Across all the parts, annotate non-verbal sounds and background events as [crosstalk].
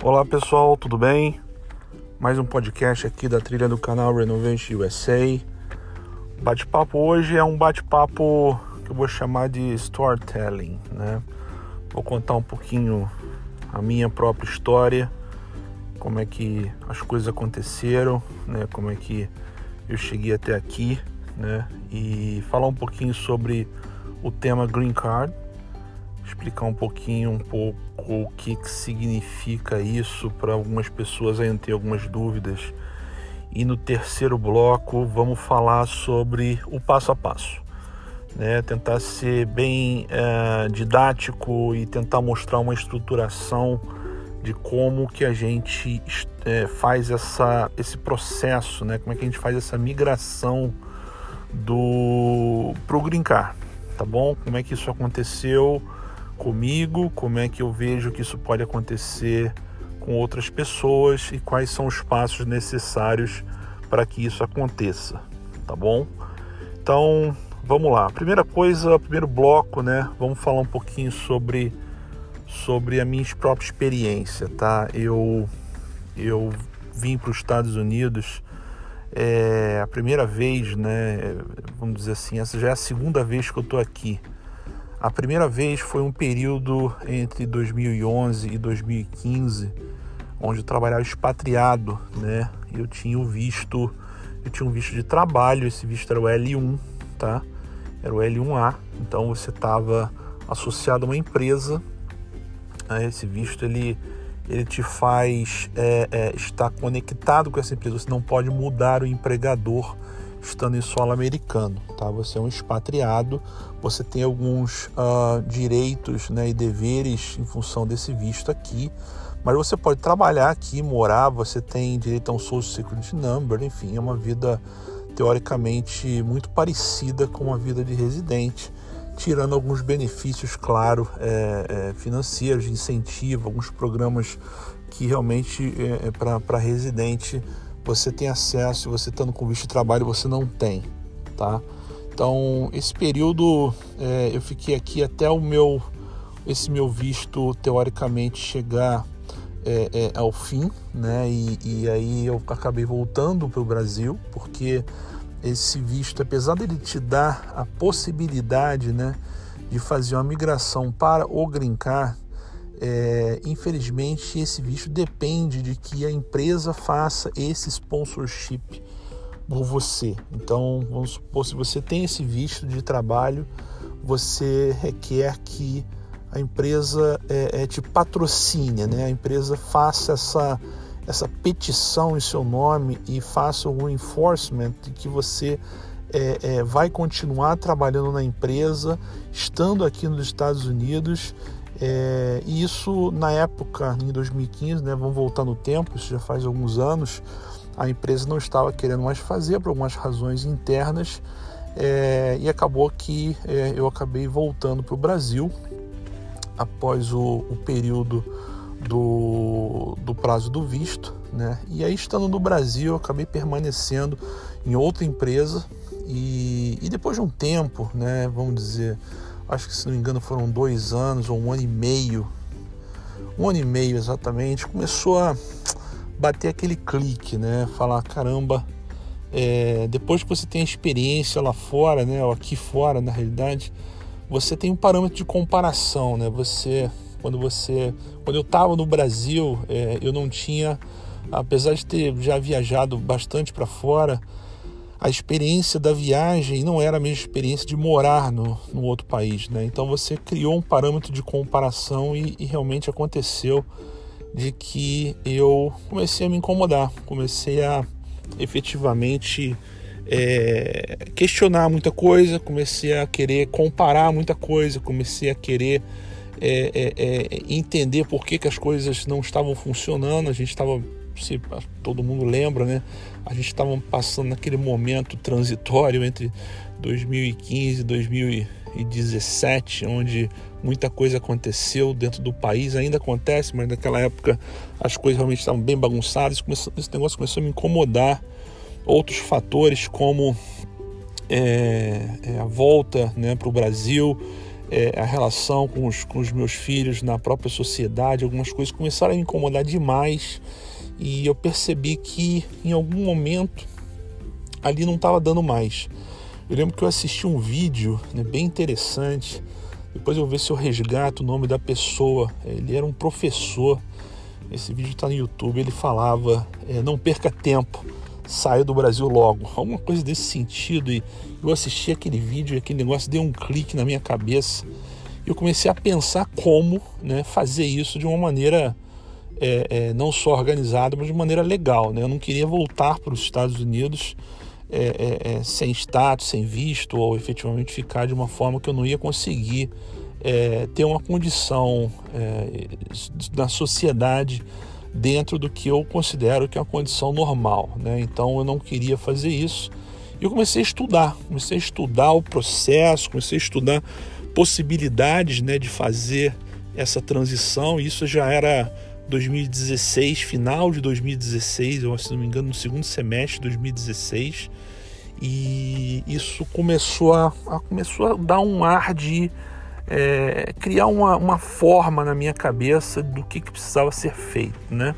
Olá pessoal, tudo bem? Mais um podcast aqui da trilha do canal Renovation USA. Bate-papo hoje é um bate-papo que eu vou chamar de storytelling, né? Vou contar um pouquinho a minha própria história, como é que as coisas aconteceram, né? Como é que eu cheguei até aqui, né? E falar um pouquinho sobre o tema Green Card explicar um pouquinho, um pouco o que, significa isso para algumas pessoas ainda ter algumas dúvidas. E no terceiro bloco vamos falar sobre o passo a passo, né? Tentar ser bem é, didático e tentar mostrar uma estruturação de como que a gente é, faz essa, esse processo, né? Como é que a gente faz essa migração do pro Green Card, tá bom? Como é que isso aconteceu? Comigo, como é que eu vejo que isso pode acontecer com outras pessoas e quais são os passos necessários para que isso aconteça, tá bom? Então, vamos lá. Primeira coisa, primeiro bloco, né? Vamos falar um pouquinho sobre sobre a minha própria experiência, tá? Eu eu vim para os Estados Unidos é a primeira vez, né? Vamos dizer assim, essa já é a segunda vez que eu estou aqui. A primeira vez foi um período entre 2011 e 2015, onde eu trabalhava expatriado, né? Eu tinha o visto, eu tinha um visto de trabalho, esse visto era o L1, tá? Era o L1A, então você estava associado a uma empresa. Né? Esse visto ele ele te faz é, é, estar conectado com essa empresa. Você não pode mudar o empregador estando em solo americano, tá? Você é um expatriado, você tem alguns uh, direitos né, e deveres em função desse visto aqui, mas você pode trabalhar aqui, morar, você tem direito a um Social Security Number, enfim, é uma vida teoricamente muito parecida com a vida de residente, tirando alguns benefícios, claro, é, é, financeiros, de incentivo, alguns programas que realmente é, é para residente você tem acesso, você estando com visto de trabalho, você não tem, tá? Então, esse período é, eu fiquei aqui até o meu, esse meu visto teoricamente chegar é, é, ao fim, né? E, e aí eu acabei voltando para o Brasil, porque esse visto, apesar dele te dar a possibilidade, né, de fazer uma migração para o Green Card, é, infelizmente, esse visto depende de que a empresa faça esse sponsorship por você. Então, vamos supor, se você tem esse visto de trabalho, você requer que a empresa é, é, te patrocine, né? a empresa faça essa, essa petição em seu nome e faça o reinforcement de que você é, vai continuar trabalhando na empresa, estando aqui nos Estados Unidos e isso na época, em 2015, né, vamos voltar no tempo, isso já faz alguns anos, a empresa não estava querendo mais fazer por algumas razões internas é, e acabou que é, eu acabei voltando para o Brasil após o, o período do, do, prazo do visto, né? E aí estando no Brasil, eu acabei permanecendo em outra empresa e, e depois de um tempo, né? Vamos dizer acho que se não me engano foram dois anos ou um ano e meio, um ano e meio exatamente, começou a bater aquele clique, né? Falar, caramba, é, depois que você tem a experiência lá fora, né? Ou aqui fora, na realidade, você tem um parâmetro de comparação, né? Você, quando você, quando eu estava no Brasil, é, eu não tinha, apesar de ter já viajado bastante para fora, a experiência da viagem não era a mesma experiência de morar no, no outro país, né? Então você criou um parâmetro de comparação e, e realmente aconteceu de que eu comecei a me incomodar, comecei a efetivamente é, questionar muita coisa, comecei a querer comparar muita coisa, comecei a querer é, é, é entender por que, que as coisas não estavam funcionando, a gente estava se todo mundo lembra, né? A gente estava passando naquele momento transitório entre 2015 e 2017, onde muita coisa aconteceu dentro do país, ainda acontece, mas naquela época as coisas realmente estavam bem bagunçadas. esse negócio começou a me incomodar. Outros fatores, como é, é, a volta né, para o Brasil, é, a relação com os, com os meus filhos na própria sociedade, algumas coisas começaram a me incomodar demais e eu percebi que em algum momento ali não estava dando mais. Eu lembro que eu assisti um vídeo né, bem interessante. Depois eu vou ver se eu resgato o nome da pessoa. Ele era um professor. Esse vídeo está no YouTube. Ele falava: é, não perca tempo, saia do Brasil logo. Alguma coisa desse sentido. E eu assisti aquele vídeo e aquele negócio deu um clique na minha cabeça. E eu comecei a pensar como né, fazer isso de uma maneira é, é, não só organizada, mas de maneira legal. Né? Eu não queria voltar para os Estados Unidos é, é, é, sem status, sem visto, ou efetivamente ficar de uma forma que eu não ia conseguir é, ter uma condição na sociedade dentro do que eu considero que é uma condição normal. Né? Então eu não queria fazer isso. E eu comecei a estudar, comecei a estudar o processo, comecei a estudar possibilidades né, de fazer essa transição. Isso já era 2016, final de 2016, eu se não me engano, no segundo semestre de 2016. E isso começou a, a começou a dar um ar de é, criar uma, uma forma na minha cabeça do que, que precisava ser feito, né?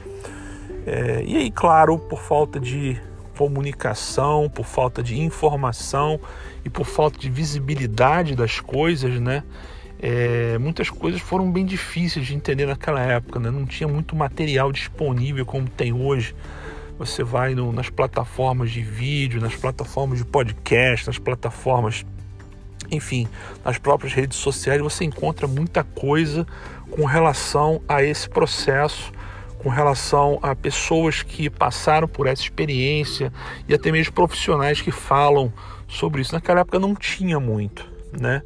É, e aí, claro, por falta de comunicação, por falta de informação e por falta de visibilidade das coisas, né? É, muitas coisas foram bem difíceis de entender naquela época, né? não tinha muito material disponível como tem hoje. Você vai no, nas plataformas de vídeo, nas plataformas de podcast, nas plataformas, enfim, nas próprias redes sociais, você encontra muita coisa com relação a esse processo, com relação a pessoas que passaram por essa experiência e até mesmo profissionais que falam sobre isso. Naquela época não tinha muito, né?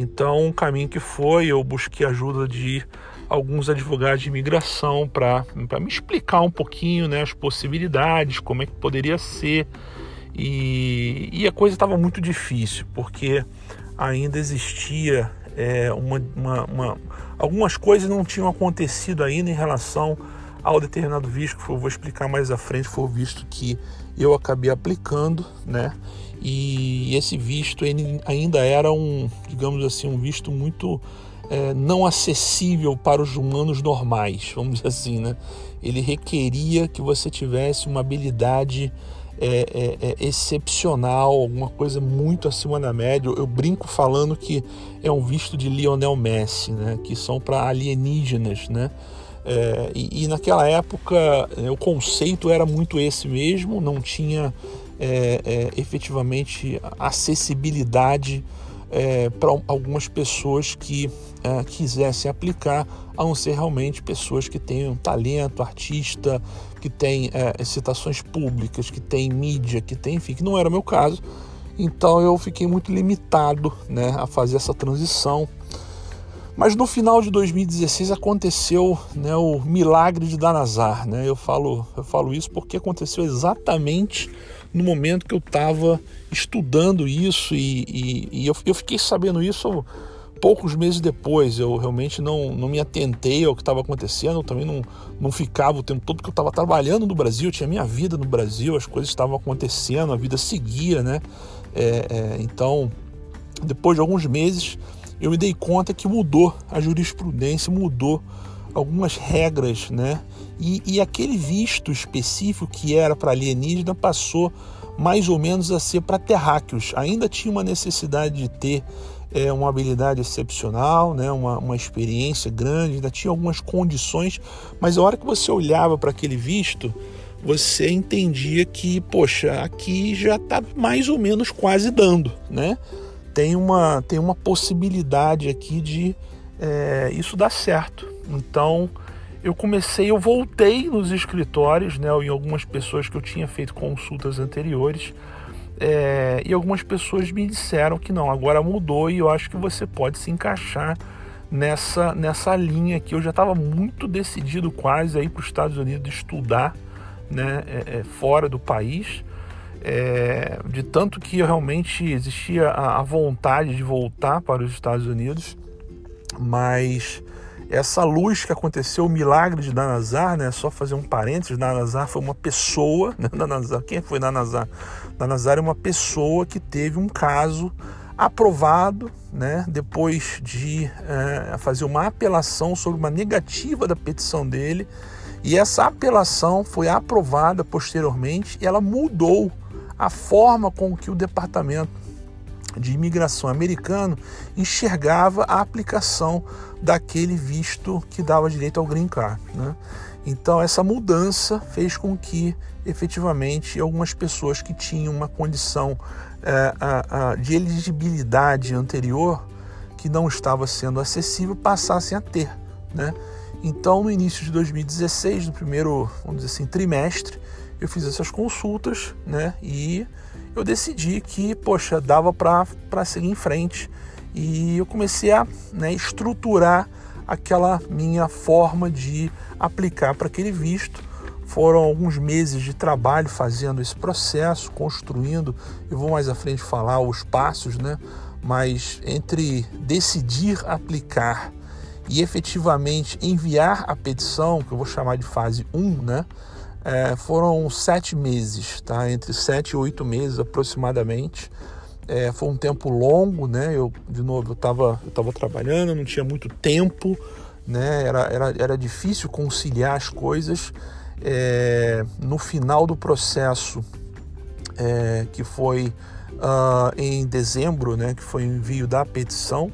Então, um caminho que foi, eu busquei ajuda de alguns advogados de imigração para me explicar um pouquinho né, as possibilidades, como é que poderia ser. E, e a coisa estava muito difícil, porque ainda existia é, uma, uma, uma, algumas coisas não tinham acontecido ainda em relação ao determinado visto, que eu vou explicar mais à frente, foi o visto que eu acabei aplicando, né? E esse visto ainda era um, digamos assim, um visto muito é, não acessível para os humanos normais, [laughs] vamos dizer assim, né? Ele requeria que você tivesse uma habilidade é, é, é excepcional, alguma coisa muito acima da média. Eu brinco falando que é um visto de Lionel Messi, né? Que são para alienígenas, né? É, e, e, naquela época é, o conceito era muito esse mesmo, não tinha é, é, efetivamente acessibilidade é, para algumas pessoas que é, quisessem aplicar, a não ser realmente pessoas que tenham talento, artista, que têm é, citações públicas, que têm mídia, que tem, enfim, que não era o meu caso. Então eu fiquei muito limitado né, a fazer essa transição. Mas no final de 2016 aconteceu né, o milagre de Danazar. Né? Eu, falo, eu falo isso porque aconteceu exatamente no momento que eu estava estudando isso e, e, e eu, eu, fiquei sabendo isso poucos meses depois. Eu realmente não, não me atentei ao que estava acontecendo, eu também não, não ficava o tempo todo, porque eu estava trabalhando no Brasil, eu tinha minha vida no Brasil, as coisas estavam acontecendo, a vida seguia, né? É, é, então, depois de alguns meses, eu me dei conta que mudou a jurisprudência, mudou algumas regras, né? E, e aquele visto específico que era para alienígena passou mais ou menos a ser para terráqueos. Ainda tinha uma necessidade de ter é, uma habilidade excepcional, né? uma, uma experiência grande, ainda tinha algumas condições, mas a hora que você olhava para aquele visto, você entendia que, poxa, aqui já está mais ou menos quase dando, né? Tem uma, tem uma possibilidade aqui de é, isso dar certo. Então, eu comecei, eu voltei nos escritórios, né, em algumas pessoas que eu tinha feito consultas anteriores, é, e algumas pessoas me disseram que não, agora mudou e eu acho que você pode se encaixar nessa, nessa linha que eu já estava muito decidido quase a ir para os Estados Unidos estudar, né, é, é, fora do país, de tanto que realmente existia a, a vontade de voltar para os Estados Unidos, mas essa luz que aconteceu, o milagre de Danazar, né? Só fazer um parênteses, Danazar foi uma pessoa, [laughs] né? Danazar, quem foi Danazar? Danazar é uma pessoa que teve um caso aprovado, né, depois de é, fazer uma apelação sobre uma negativa da petição dele, e essa apelação foi aprovada posteriormente e ela mudou a forma com que o departamento de imigração americano enxergava a aplicação daquele visto que dava direito ao green card. Né? Então, essa mudança fez com que, efetivamente, algumas pessoas que tinham uma condição é, a, a, de elegibilidade anterior, que não estava sendo acessível, passassem a ter. Né? Então, no início de 2016, no primeiro, vamos dizer assim, trimestre, eu fiz essas consultas né? e eu decidi que, poxa, dava para seguir em frente. E eu comecei a né, estruturar aquela minha forma de aplicar para aquele visto. Foram alguns meses de trabalho fazendo esse processo, construindo. Eu vou mais à frente falar os passos, né? Mas entre decidir aplicar e efetivamente enviar a petição, que eu vou chamar de fase 1, né? É, foram sete meses, tá? Entre sete e oito meses aproximadamente. É, foi um tempo longo, né? Eu, de novo, eu estava eu tava trabalhando, não tinha muito tempo, né? Era, era, era difícil conciliar as coisas. É, no final do processo, é, que foi uh, em dezembro, né? Que foi o envio da petição,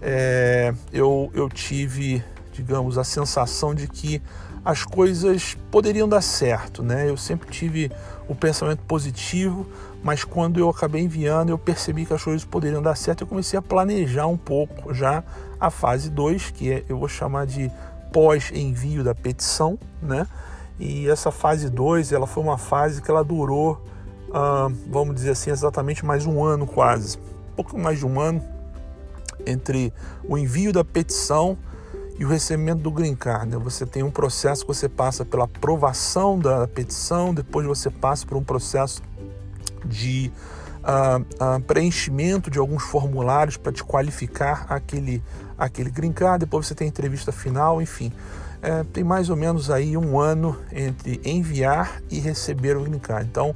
é, eu, eu tive, digamos, a sensação de que as coisas poderiam dar certo, né? Eu sempre tive o pensamento positivo, mas quando eu acabei enviando, eu percebi que as coisas poderiam dar certo. Eu comecei a planejar um pouco já a fase 2, que é, eu vou chamar de pós-envio da petição, né? E essa fase 2, ela foi uma fase que ela durou, ah, vamos dizer assim, exatamente mais um ano quase, um pouco mais de um ano entre o envio da petição e o recebimento do green card. Né? Você tem um processo que você passa pela aprovação da petição, depois você passa por um processo de uh, uh, preenchimento de alguns formulários para te qualificar aquele, aquele green card, depois você tem a entrevista final, enfim. É, tem mais ou menos aí um ano entre enviar e receber o green card. Então,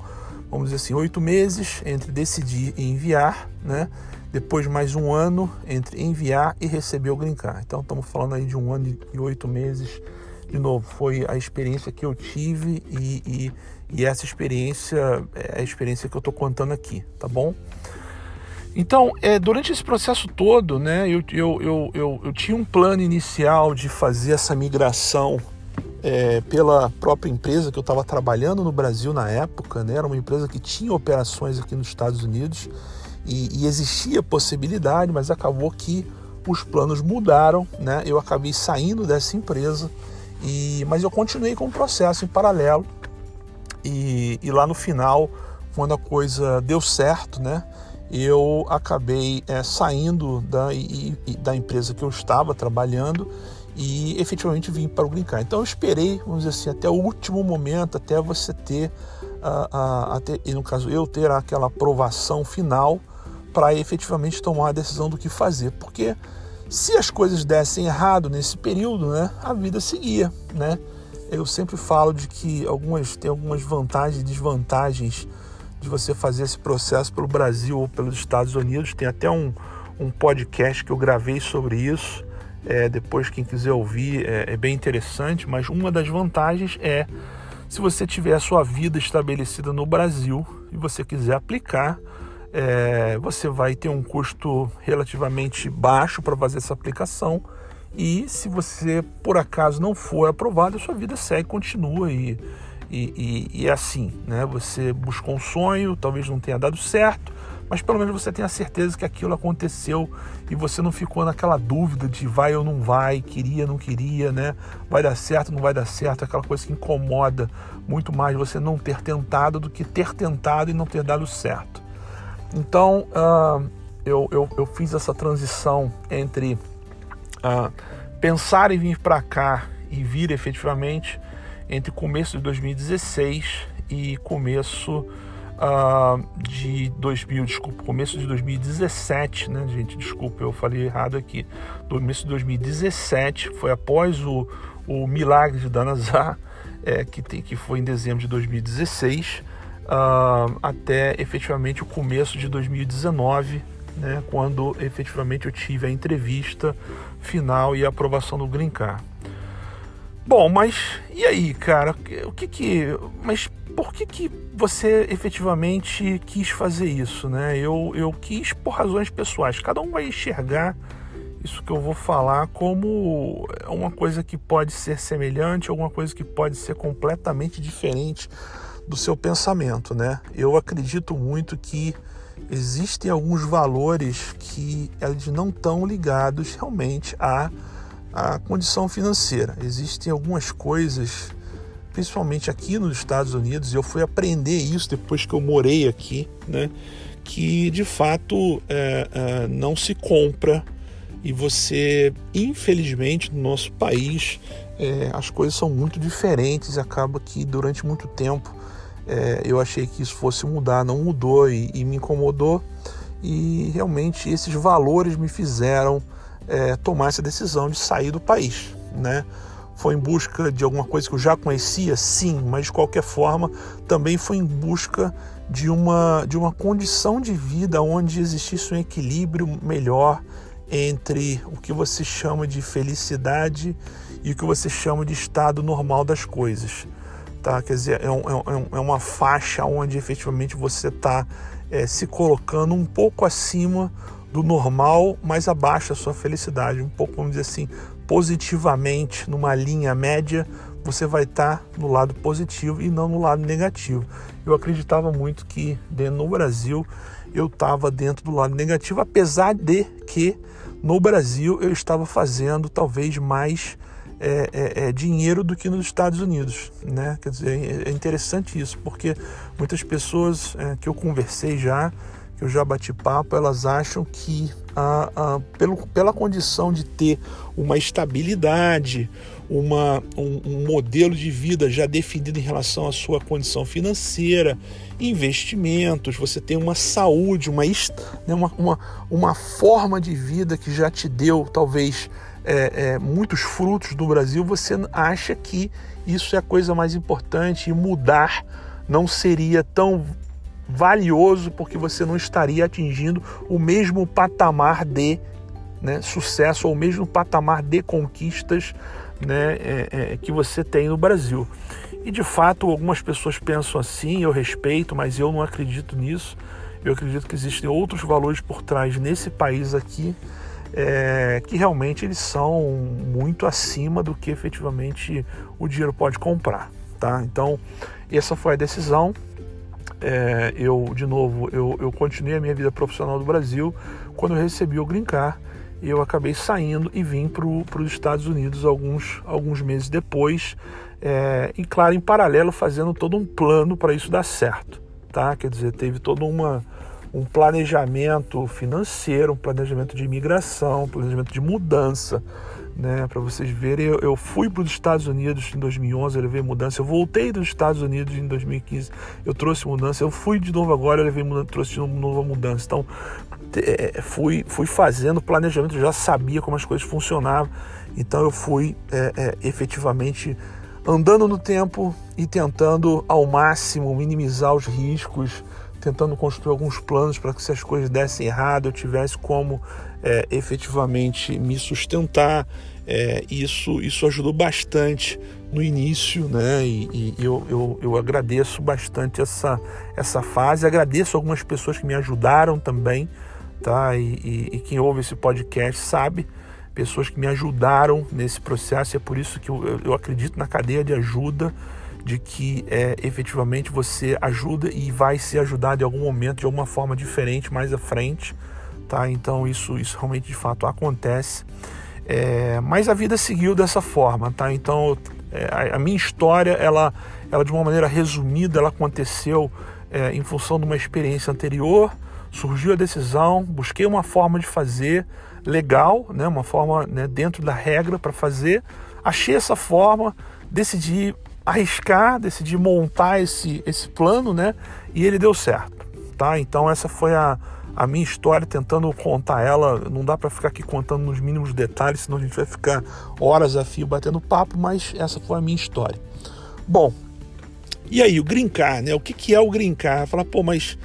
vamos dizer assim, oito meses entre decidir e enviar, né? Depois mais um ano entre enviar e receber o green card. Então estamos falando aí de um ano e oito meses. De novo, foi a experiência que eu tive e, e, e essa experiência é a experiência que eu estou contando aqui, tá bom? Então, é, durante esse processo todo, né, eu, eu, eu, eu, tinha um plano inicial de fazer essa migração é, pela própria empresa que eu estava trabalhando no Brasil na época, né, era uma empresa que tinha operações aqui nos Estados Unidos e, e existia possibilidade, mas acabou que os planos mudaram, né? Eu acabei saindo dessa empresa, e, mas eu continuei com o processo em paralelo. E, e lá no final, quando a coisa deu certo, né? Eu acabei é, saindo da, e, e, da empresa que eu estava trabalhando e efetivamente vim para o Green Card. Então eu esperei, vamos dizer assim, até o último momento, até você ter, uh, uh, até, e no caso eu ter aquela aprovação final para efetivamente tomar a decisão do que fazer, porque se as coisas dessem errado nesse período, né, a vida seguia, né? Eu sempre falo de que algumas tem algumas vantagens e desvantagens de você fazer esse processo pelo Brasil ou pelos Estados Unidos. Tem até um, um podcast que eu gravei sobre isso. É, depois, quem quiser ouvir, é, é bem interessante. Mas uma das vantagens é se você tiver a sua vida estabelecida no Brasil e você quiser aplicar, é, você vai ter um custo relativamente baixo para fazer essa aplicação. E se você por acaso não for aprovado, a sua vida segue, continua e, e, e, e, é assim, né? Você buscou um sonho, talvez não tenha dado certo, mas pelo menos você tem a certeza que aquilo aconteceu e você não ficou naquela dúvida de vai ou não vai, queria, não queria, né? Vai dar certo, não vai dar certo, aquela coisa que incomoda muito mais você não ter tentado do que ter tentado e não ter dado certo. Então uh, eu, eu, eu, fiz essa transição entre uh, pensar em vir para cá e vir efetivamente entre começo de 2016 e começo uh, de 2000, desculpa, começo de 2017, né, gente? Desculpa, eu falei errado aqui. Começo de 2017 foi após o, o milagre de Danazar, é, que, tem, que foi em dezembro de 2016 uh, até efetivamente o começo de 2019, né, quando efetivamente eu tive a entrevista final e a aprovação do Green Card. Bom, mas e aí, cara? O que que. Mas por que que você efetivamente quis fazer isso, né? Eu, eu quis por razões pessoais. Cada um vai enxergar isso que eu vou falar como uma coisa que pode ser semelhante, alguma coisa que pode ser completamente diferente do seu pensamento, né? Eu acredito muito que existem alguns valores que eles não estão ligados realmente à, à condição financeira. Existem algumas coisas, principalmente aqui nos Estados Unidos, e eu fui aprender isso depois que eu morei aqui, né? Que de fato é, é, não se compra e você, infelizmente, no nosso país, é, as coisas são muito diferentes. Acaba que durante muito tempo é, eu achei que isso fosse mudar, não mudou e, e me incomodou. E realmente esses valores me fizeram é, tomar essa decisão de sair do país, né? Foi em busca de alguma coisa que eu já conhecia, sim, mas de qualquer forma também foi em busca de uma, de uma condição de vida onde existisse um equilíbrio melhor entre o que você chama de felicidade e o que você chama de estado normal das coisas. Tá? Quer dizer, é, um, é, um, é uma faixa onde efetivamente você está é, se colocando um pouco acima do normal, mas abaixo da sua felicidade, um pouco, vamos dizer assim, positivamente, numa linha média, você vai estar tá no lado positivo e não no lado negativo. Eu acreditava muito que no Brasil eu estava dentro do lado negativo, apesar de que no Brasil eu estava fazendo talvez mais é, é, é, dinheiro do que nos Estados Unidos, né? Quer dizer, é interessante isso, porque muitas pessoas é, que eu conversei já, que eu já bati papo, elas acham que a, a, pelo, pela condição de ter uma estabilidade, uma, um, um, modelo de vida já definido em relação à sua condição financeira, investimentos, você tem uma saúde, uma, né, uma, uma, uma forma de vida que já te deu talvez é, é, muitos frutos do Brasil, você acha que isso é a coisa mais importante e mudar não seria tão valioso porque você não estaria atingindo o mesmo patamar de né, sucesso ou o mesmo patamar de conquistas né, é, é, que você tem no Brasil. E de fato, algumas pessoas pensam assim, eu respeito, mas eu não acredito nisso. Eu acredito que existem outros valores por trás nesse país aqui é, que realmente eles são muito acima do que efetivamente o dinheiro pode comprar, tá? Então, essa foi a decisão. É, eu, de novo, eu, eu continuei a minha vida profissional do Brasil quando eu recebi o Green Card eu acabei saindo e vim para os Estados Unidos alguns, alguns meses depois, é, e claro, em paralelo fazendo todo um plano para isso dar certo, tá? Quer dizer, teve todo uma, um planejamento financeiro, um planejamento de imigração, um planejamento de mudança, né? Para vocês verem, eu, eu fui para os Estados Unidos em 2011, eu levei mudança, eu voltei dos Estados Unidos em 2015, eu trouxe mudança, eu fui de novo agora, eu levei mudança, trouxe novo, nova mudança. Então, é, fui, fui fazendo planejamento, já sabia como as coisas funcionavam, então eu fui é, é, efetivamente andando no tempo e tentando ao máximo minimizar os riscos, tentando construir alguns planos para que se as coisas dessem errado eu tivesse como é, efetivamente me sustentar. É, isso, isso ajudou bastante no início, né? E, e eu, eu, eu, agradeço bastante essa, essa fase. Agradeço algumas pessoas que me ajudaram também tá? E, e, e, quem ouve esse podcast sabe, pessoas que me ajudaram nesse processo, é por isso que eu, eu acredito na cadeia de ajuda, de que é, efetivamente você ajuda e vai ser ajudado em algum momento, de alguma forma diferente mais à frente, tá? Então isso, isso realmente de fato acontece. É, mas a vida seguiu dessa forma, tá? Então é, a, minha história, ela, ela de uma maneira resumida, ela aconteceu é, em função de uma experiência anterior, surgiu a decisão, busquei uma forma de fazer legal, né, uma forma né, dentro da regra para fazer, achei essa forma, decidi arriscar, decidi montar esse, esse plano, né, e ele deu certo, tá? Então essa foi a, a minha história, tentando contar ela, não dá para ficar aqui contando nos mínimos detalhes, senão a gente vai ficar horas a fio batendo papo, mas essa foi a minha história. Bom, e aí, o Green Card, né? O que, que é o Green Card? Falar, pô, mas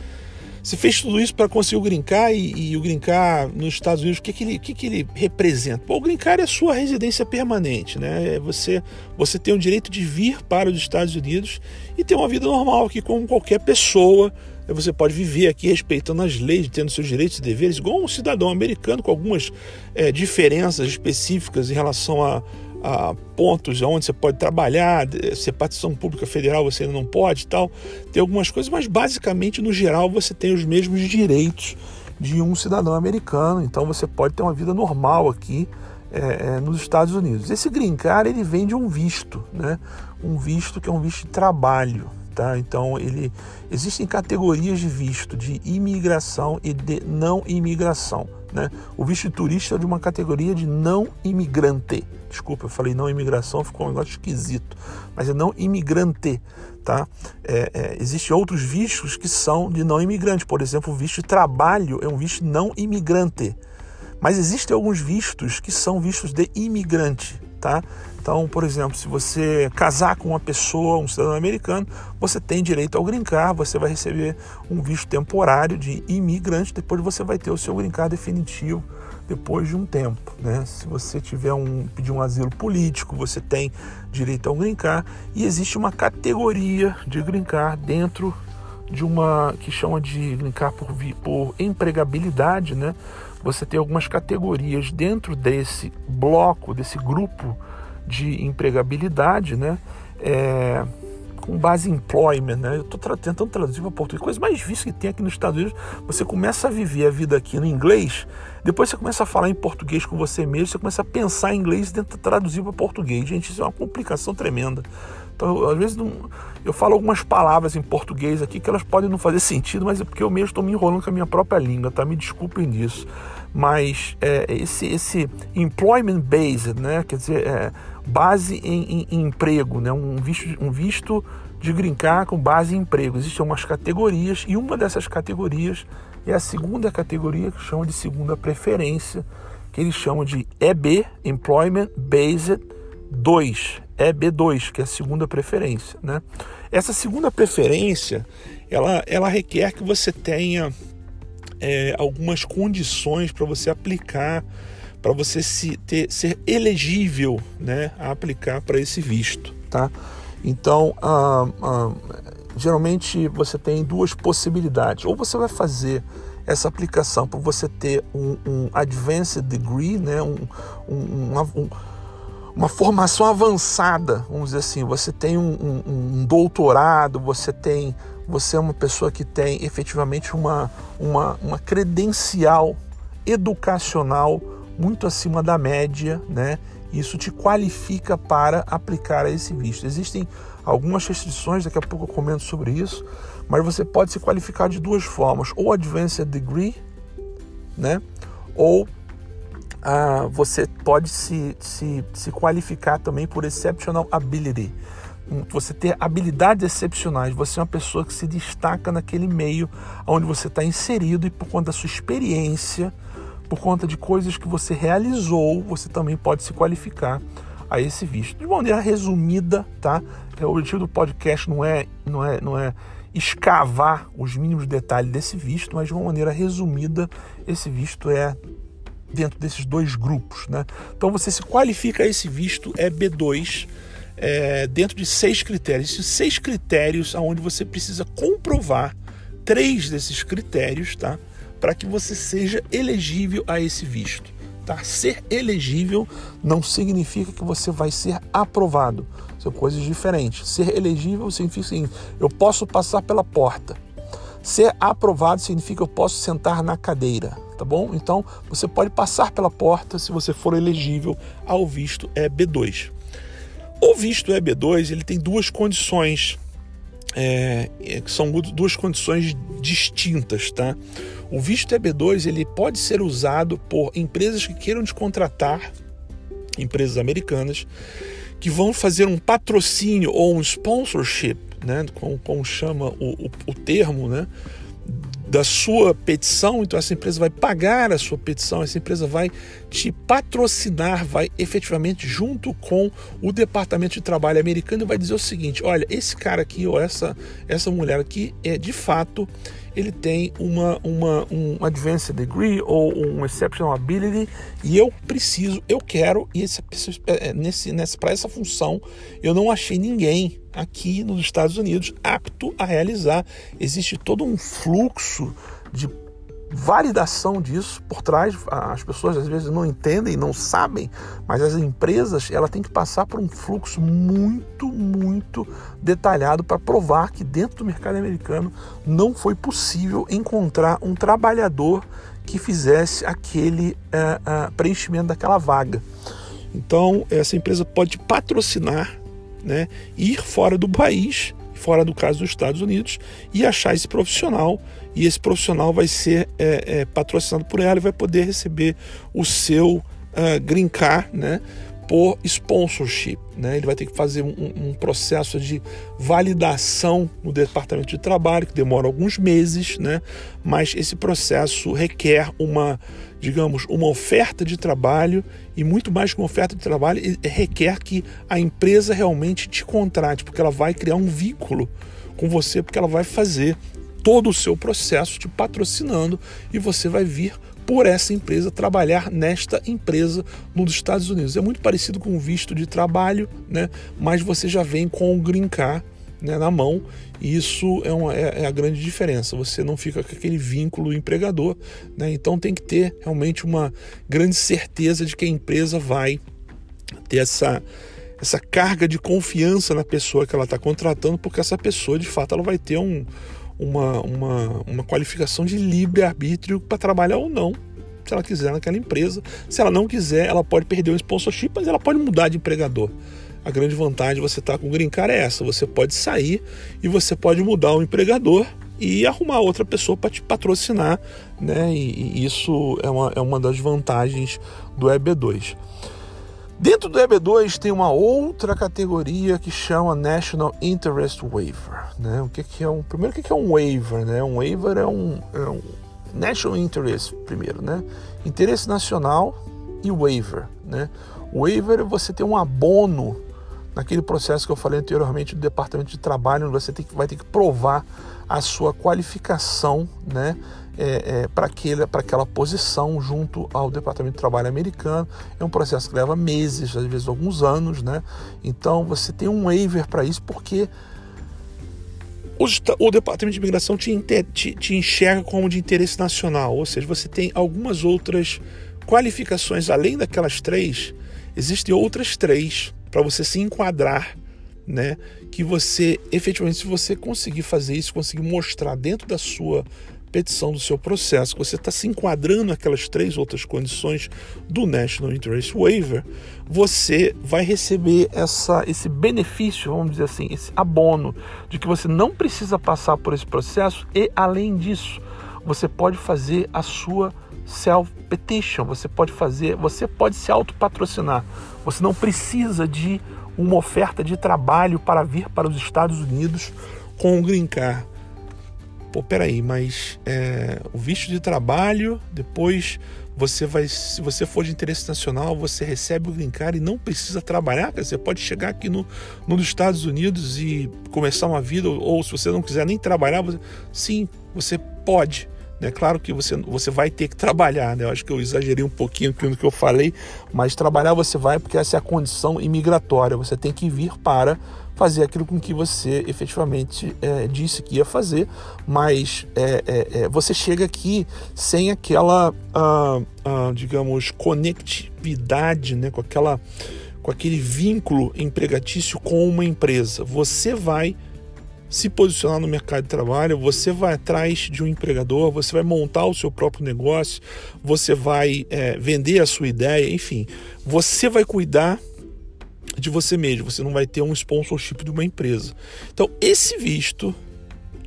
Você fez tudo isso para conseguir o green card e, e, o green card nos Estados Unidos, o que, que, ele, que, que ele representa? Bom, o green card é a sua residência permanente, né? É você, você tem o direito de vir para os Estados Unidos e ter uma vida normal aqui como qualquer pessoa. Você pode viver aqui respeitando as leis, tendo seus direitos e deveres, igual um cidadão americano, com algumas é, diferenças específicas em relação a, a pontos onde você pode trabalhar, se é partição pública federal você ainda não pode e tal. Tem algumas coisas, mas basicamente, no geral, você tem os mesmos direitos de um cidadão americano, então você pode ter uma vida normal aqui é, é, nos Estados Unidos. Esse green card ele vem de um visto, né? Um visto que é um visto de trabalho, tá? Então ele existem categorias de visto de imigração e de não imigração. Né? O visto de turista é de uma categoria de não imigrante. Desculpa, eu falei não imigração, ficou um negócio esquisito. Mas é não imigrante. Tá? É, é, Existem outros vistos que são de não imigrante. Por exemplo, o visto de trabalho é um visto não imigrante. Mas existem alguns vistos que são vistos de imigrante. Tá? Então, por exemplo, se você casar com uma pessoa, um cidadão americano, você tem direito ao green card, você vai receber um visto temporário de imigrante, depois você vai ter o seu green card definitivo depois de um tempo, né? Se você tiver um pedir um asilo político, você tem direito ao green card e existe uma categoria de green card dentro de uma que chama de green card por, por empregabilidade, né? Você tem algumas categorias dentro desse bloco, desse grupo de empregabilidade, né? É, com base em employment, né? Eu estou tra tentando traduzir para português. Coisa mais difícil que tem aqui nos Estados Unidos, você começa a viver a vida aqui no inglês, depois você começa a falar em português com você mesmo, você começa a pensar em inglês e tenta traduzir para português. Gente, isso é uma complicação tremenda. Então, às vezes não, eu falo algumas palavras em português aqui que elas podem não fazer sentido, mas é porque eu mesmo estou me enrolando com a minha própria língua, tá? Me desculpem disso. Mas é, esse, esse employment based, né? Quer dizer, é, base em, em, em, emprego, né? Um visto, um visto de grincar com base em emprego. Existem umas categorias e uma dessas categorias é a segunda categoria que chama de segunda preferência, que eles chamam de EB, Employment Based 2, EB2, que é a segunda preferência, né? Essa segunda preferência, ela, ela requer que você tenha é, algumas condições para você aplicar, para você se ter, ser elegível, né, a aplicar para esse visto, tá? Então, ah, ah, geralmente você tem duas possibilidades. Ou você vai fazer essa aplicação para você ter um, um, advanced degree, né, um, um, um uma formação avançada, vamos dizer assim. Você tem um, um, um, doutorado, você tem, você é uma pessoa que tem efetivamente uma, uma, uma credencial educacional muito acima da média, né? Isso te qualifica para aplicar esse visto. Existem algumas restrições, daqui a pouco eu comento sobre isso, mas você pode se qualificar de duas formas: ou Advanced Degree, né? Ou ah, você pode se, se, se qualificar também por Exceptional Ability. Você ter habilidades excepcionais, você é uma pessoa que se destaca naquele meio onde você está inserido e por conta da sua experiência, por conta de coisas que você realizou, você também pode se qualificar a esse visto. De maneira resumida, tá? É, o objetivo do podcast não é, não é, não é escavar os mínimos detalhes desse visto, mas de uma maneira resumida, esse visto é dentro desses dois grupos. Né? Então você se qualifica a esse visto é B2 é, dentro de seis critérios. Esses seis critérios aonde você precisa comprovar três desses critérios tá? para que você seja elegível a esse visto. Tá? Ser elegível não significa que você vai ser aprovado. São coisas diferentes. Ser elegível significa assim, eu posso passar pela porta. Ser aprovado significa que eu posso sentar na cadeira tá bom? Então você pode passar pela porta se você for elegível ao visto EB2. O visto EB2 ele tem duas condições, é, é que são duas condições distintas, tá? O visto EB2 ele pode ser usado por empresas que queiram te contratar, empresas americanas, que vão fazer um patrocínio ou um sponsorship, né? Como, como chama o, o, o termo, né? da sua petição, então essa empresa vai pagar a sua petição, essa empresa vai te patrocinar, vai efetivamente junto com o Departamento de Trabalho americano vai dizer o seguinte: olha, esse cara aqui ou essa, essa mulher aqui é de fato ele tem uma, uma, um advanced degree ou um exceptional ability e eu preciso, eu quero, e esse, é, nesse, nesse, para essa função eu não achei ninguém aqui nos Estados Unidos apto a realizar. Existe todo um fluxo de validação disso por trás. As pessoas às vezes não entendem, não sabem, mas as empresas ela tem que passar por um fluxo muito, muito detalhado para provar que dentro do mercado americano não foi possível encontrar um trabalhador que fizesse aquele uh, uh, preenchimento daquela vaga. Então essa empresa pode patrocinar, né, ir fora do país fora do caso dos Estados Unidos, e achar esse profissional, e esse profissional vai ser é, é, patrocinado por ela e vai poder receber o seu uh, green card, né? por sponsorship. Né? Ele vai ter que fazer um, um, processo de validação no Departamento de Trabalho, que demora alguns meses, né? mas esse processo requer uma, digamos, uma oferta de trabalho e muito mais que uma oferta de trabalho, requer que a empresa realmente te contrate, porque ela vai criar um vínculo com você, porque ela vai fazer todo o seu processo te patrocinando e você vai vir por essa empresa trabalhar nesta empresa nos Estados Unidos. É muito parecido com o visto de trabalho, né? mas você já vem com o green card né, na mão isso é, uma, é, é, a grande diferença. Você não fica com aquele vínculo empregador, né? então tem que ter realmente uma grande certeza de que a empresa vai ter essa essa carga de confiança na pessoa que ela está contratando, porque essa pessoa de fato ela vai ter um, uma, uma, uma qualificação de livre-arbítrio para trabalhar ou não, se ela quiser naquela empresa. Se ela não quiser, ela pode perder o sponsorship, mas ela pode mudar de empregador. A grande vantagem de você estar tá com o Green Card é essa: você pode sair e você pode mudar o empregador e arrumar outra pessoa para te patrocinar, né? E, e, isso é uma, é uma das vantagens do EB2. Dentro do EB2 tem uma outra categoria que chama National Interest Waiver. Né? O que, que é um. Primeiro, o que, que é um waiver? Né? Um waiver é um, é um National Interest, primeiro, né? Interesse nacional e waiver. Né? Waiver é você ter um abono naquele processo que eu falei anteriormente do Departamento de Trabalho, você tem vai ter que provar a sua qualificação né, é, é, para aquela posição junto ao Departamento de Trabalho americano. É um processo que leva meses, às vezes alguns anos. Né? Então você tem um waiver para isso, porque o, Departamento de Imigração te, te, te enxerga como de interesse nacional, ou seja, você tem algumas outras qualificações além daquelas três, existem outras três para você se enquadrar, né? Que você, efetivamente, se você conseguir fazer isso, conseguir mostrar dentro da sua petição, do seu processo, que você está se enquadrando naquelas três outras condições do National Interest Waiver, você vai receber essa, esse benefício, vamos dizer assim, esse abono de que você não precisa passar por esse processo e, além disso, você pode fazer a sua self petition, você pode fazer, você pode se autopatrocinar. Você não precisa de uma oferta de trabalho para vir para os Estados Unidos com o green card. Pô, peraí, mas é, o visto de trabalho, depois você vai, se você for de interesse nacional, você recebe o green card e não precisa trabalhar. Você pode chegar aqui no, nos Estados Unidos e começar uma vida, ou se você não quiser nem trabalhar, você, sim, você pode. É claro que você, você vai ter que trabalhar, né? Eu acho que eu exagerei um pouquinho no que eu falei, mas trabalhar você vai porque essa é a condição imigratória. Você tem que vir para fazer aquilo com que você efetivamente é, disse que ia fazer, mas é, é, é você chega aqui sem aquela, ah, ah, digamos, conectividade, né? com, aquela, com aquele vínculo empregatício com uma empresa. Você vai se posicionar no mercado de trabalho, você vai atrás de um empregador, você vai montar o seu próprio negócio, você vai é, vender a sua ideia, enfim, você vai cuidar de você mesmo, você não vai ter um sponsorship de uma empresa. Então, esse visto,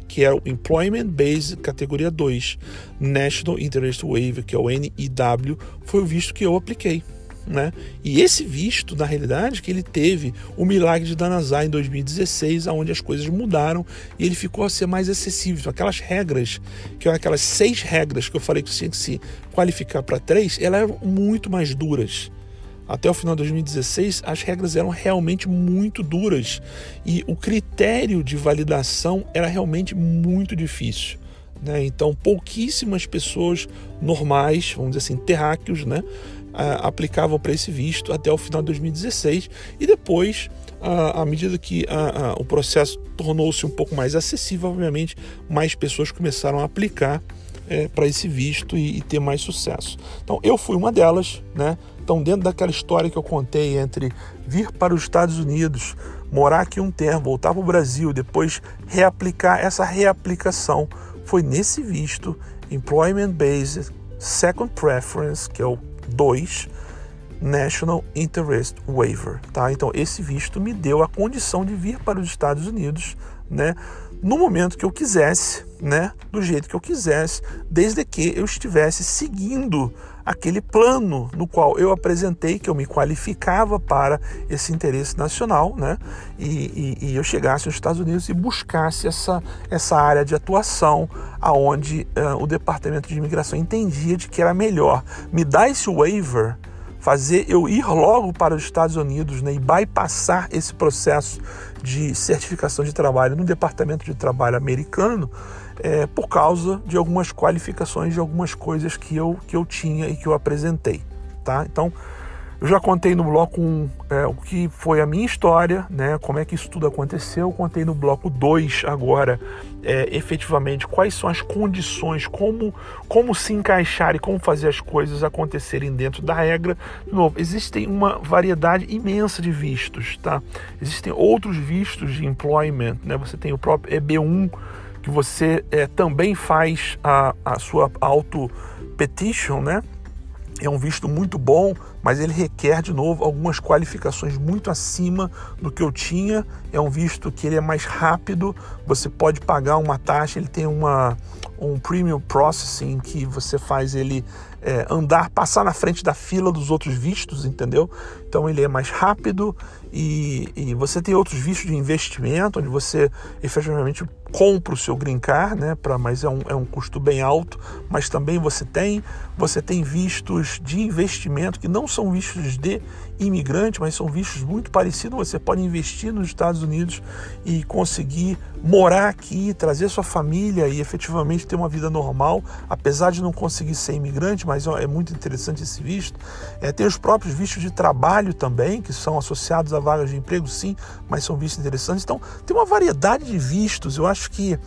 que é o Employment Based categoria 2, National Interest Waiver, que é o NIW, foi o visto que eu apliquei. Né? E esse visto, na realidade, que ele teve o milagre de Danazá em 2016, aonde as coisas mudaram e ele ficou a ser mais acessível. Aquelas regras, que eram aquelas seis regras que eu falei que você tinha que se qualificar para três, elas eram muito mais duras. Até o final de 2016, as regras eram realmente muito duras e o critério de validação era realmente muito difícil. Né? Então, pouquíssimas pessoas normais, vamos dizer assim, terráqueos, né? Aplicavam para esse visto até o final de 2016 e depois, à medida que o processo tornou-se um pouco mais acessível, obviamente, mais pessoas começaram a aplicar é, para esse visto e, e, ter mais sucesso. Então, eu fui uma delas, né? Então, dentro daquela história que eu contei entre vir para os Estados Unidos, morar aqui um tempo, voltar para o Brasil, depois reaplicar, essa reaplicação foi nesse visto Employment Based Second Preference, que é o 2, National Interest Waiver, tá? Então esse visto me deu a condição de vir para os Estados Unidos, né? No momento que eu quisesse, né? Do jeito que eu quisesse, desde que eu estivesse seguindo aquele plano no qual eu apresentei que eu me qualificava para esse interesse nacional, né? E, e, e eu chegasse aos Estados Unidos e buscasse essa, essa área de atuação aonde uh, o Departamento de Imigração entendia de que era melhor me dar esse waiver fazer eu ir logo para os Estados Unidos né, e bypassar esse processo de certificação de trabalho no Departamento de Trabalho americano é, por causa de algumas qualificações de algumas coisas que eu, que eu tinha e que eu apresentei. Tá? Então, eu já contei no bloco 1 um, é, o que foi a minha história, né, como é que isso tudo aconteceu. contei no bloco 2 agora, é, efetivamente, quais são as condições, como, como se encaixar e como fazer as coisas acontecerem dentro da regra. De novo, existem uma variedade imensa de vistos. Tá? Existem outros vistos de employment. Né? Você tem o próprio EB1, que você é, também faz a, a sua auto-petition, né? é um visto muito bom, mas ele requer de novo algumas qualificações muito acima do que eu tinha. É um visto que ele é mais rápido, você pode pagar uma taxa, ele tem uma, um premium processing que você faz ele é, andar, passar na frente da fila dos outros vistos, entendeu? Então ele é mais rápido e, e você tem outros vistos de investimento, onde você efetivamente compra o seu green card, né? Pra, mas é um, é um custo bem alto, mas também você tem você tem vistos de investimento que não são vistos de imigrante, mas são vistos muito parecidos. Você pode investir nos Estados Unidos e conseguir morar aqui, trazer sua família e efetivamente ter uma vida normal, apesar de não conseguir ser imigrante, mas é muito interessante esse visto. É, tem os próprios vistos de trabalho também, que são associados a vagas de emprego, sim, mas são vistos interessantes. Então, tem uma variedade de vistos. Eu acho que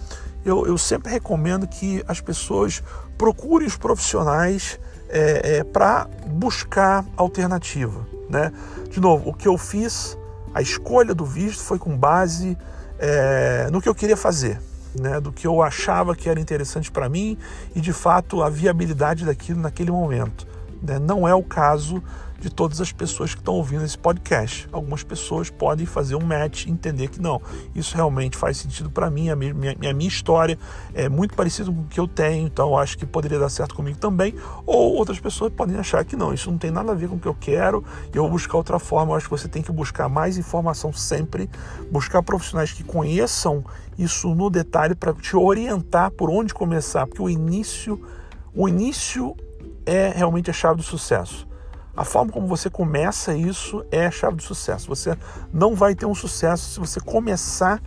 eu, eu sempre recomendo que as pessoas procurem os profissionais é, é, para buscar alternativa. Né? De novo, o que eu fiz, a escolha do visto foi com base é, no que eu queria fazer, né? do que eu achava que era interessante para mim e de fato a viabilidade daquilo naquele momento. Né? Não é o caso de todas as pessoas que estão ouvindo esse podcast. Algumas pessoas podem fazer um match e entender que não, isso realmente faz sentido para mim, a minha, minha, minha história é muito parecida com o que eu tenho, então acho que poderia dar certo comigo também. Ou outras pessoas podem achar que não, isso não tem nada a ver com o que eu quero e eu vou buscar outra forma. Eu acho que você tem que buscar mais informação sempre, buscar profissionais que conheçam isso no detalhe para te orientar por onde começar, porque o início, o início é realmente a chave do sucesso. A forma como você começa isso é a chave do sucesso. Você não vai ter um sucesso se você começar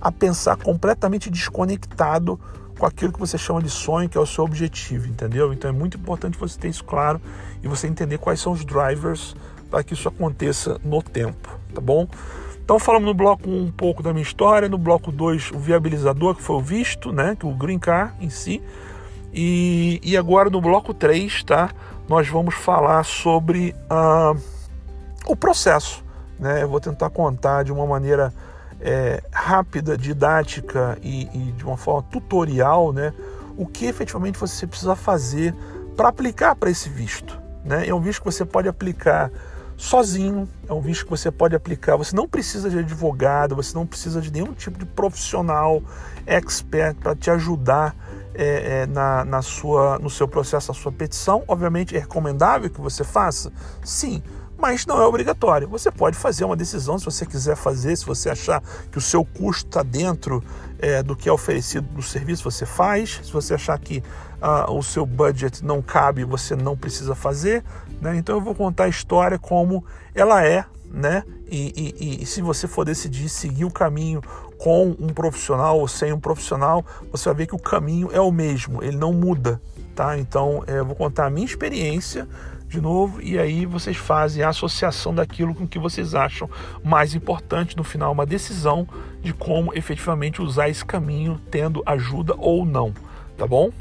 a pensar completamente desconectado com aquilo que você chama de sonho, que é o seu objetivo, entendeu? Então é muito importante você ter isso claro e você entender quais são os drivers para que isso aconteça no tempo, tá bom? Então falamos no bloco 1 um pouco da minha história, no bloco 2 o viabilizador, que foi o visto, né, que o green car em si. E, e agora no bloco 3, tá? Nós vamos falar sobre ah, o processo. Né? Eu vou tentar contar de uma maneira é, rápida, didática e, e, de uma forma tutorial né? o que efetivamente você precisa fazer para aplicar para esse visto. Né? É um visto que você pode aplicar sozinho, é um visto que você pode aplicar. Você não precisa de advogado, você não precisa de nenhum tipo de profissional expert para te ajudar é, é, na, na sua, no seu processo, na sua petição. Obviamente, é recomendável que você faça? Sim, mas não é obrigatório. Você pode fazer uma decisão se você quiser fazer, se você achar que o seu custo está dentro é, do que é oferecido do serviço, você faz. Se você achar que uh, o seu budget não cabe, você não precisa fazer. Né? Então eu vou contar a história como ela é, né? E, e, e, se você for decidir seguir o caminho com um profissional ou sem um profissional, você vai ver que o caminho é o mesmo, ele não muda, tá? Então é, eu vou contar a minha experiência de novo e aí vocês fazem a associação daquilo com que vocês acham mais importante no final, uma decisão de como efetivamente usar esse caminho, tendo ajuda ou não, tá bom?